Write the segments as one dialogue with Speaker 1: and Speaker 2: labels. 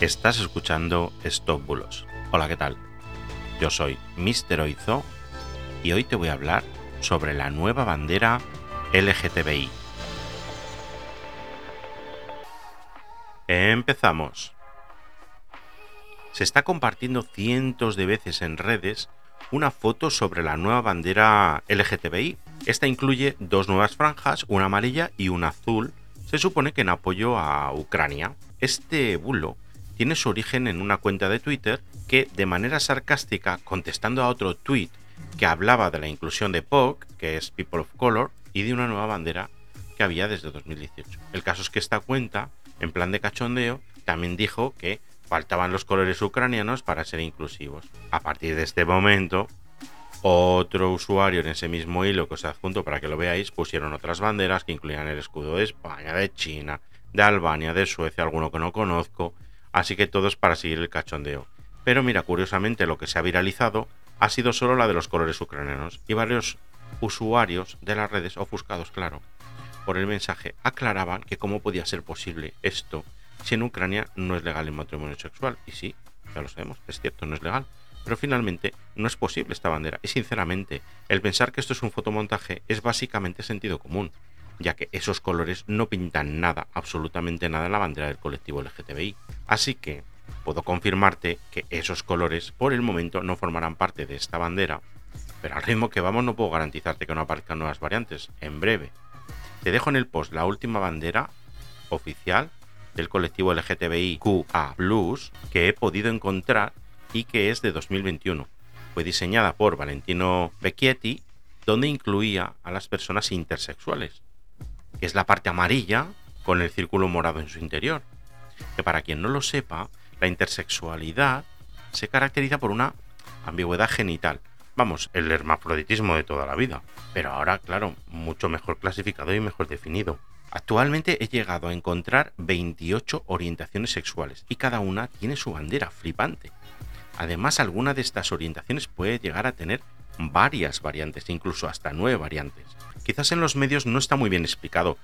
Speaker 1: Estás escuchando Stop Bulos. Hola, ¿qué tal? Yo soy Mr. Oizo y hoy te voy a hablar sobre la nueva bandera LGTBI. Empezamos. Se está compartiendo cientos de veces en redes una foto sobre la nueva bandera LGTBI. Esta incluye dos nuevas franjas, una amarilla y una azul, se supone que en apoyo a Ucrania. Este bulo tiene su origen en una cuenta de Twitter que, de manera sarcástica, contestando a otro tweet que hablaba de la inclusión de POC, que es People of Color, y de una nueva bandera que había desde 2018. El caso es que esta cuenta, en plan de cachondeo, también dijo que faltaban los colores ucranianos para ser inclusivos. A partir de este momento, otro usuario en ese mismo hilo que os adjunto para que lo veáis pusieron otras banderas que incluían el escudo de España, de China, de Albania, de Suecia, alguno que no conozco, así que todos para seguir el cachondeo. Pero mira, curiosamente lo que se ha viralizado ha sido solo la de los colores ucranianos y varios usuarios de las redes ofuscados, claro, por el mensaje aclaraban que cómo podía ser posible esto si en Ucrania no es legal el matrimonio sexual. Y sí, ya lo sabemos, es cierto, no es legal. Pero finalmente no es posible esta bandera. Y sinceramente, el pensar que esto es un fotomontaje es básicamente sentido común, ya que esos colores no pintan nada, absolutamente nada en la bandera del colectivo LGTBI. Así que puedo confirmarte que esos colores por el momento no formarán parte de esta bandera, pero al ritmo que vamos no puedo garantizarte que no aparezcan nuevas variantes. En breve. Te dejo en el post la última bandera oficial del colectivo LGTBI QA que he podido encontrar y que es de 2021. Fue diseñada por Valentino Becchietti, donde incluía a las personas intersexuales, que es la parte amarilla con el círculo morado en su interior. Que para quien no lo sepa, la intersexualidad se caracteriza por una ambigüedad genital. Vamos, el hermafroditismo de toda la vida. Pero ahora, claro, mucho mejor clasificado y mejor definido. Actualmente he llegado a encontrar 28 orientaciones sexuales y cada una tiene su bandera flipante. Además, alguna de estas orientaciones puede llegar a tener varias variantes, incluso hasta nueve variantes. Quizás en los medios no está muy bien explicado,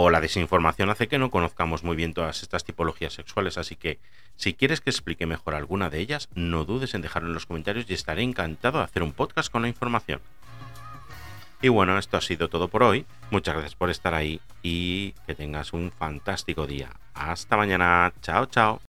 Speaker 1: o la desinformación hace que no conozcamos muy bien todas estas tipologías sexuales, así que si quieres que explique mejor alguna de ellas, no dudes en dejarlo en los comentarios y estaré encantado de hacer un podcast con la información. Y bueno, esto ha sido todo por hoy. Muchas gracias por estar ahí y que tengas un fantástico día. Hasta mañana. Chao, chao.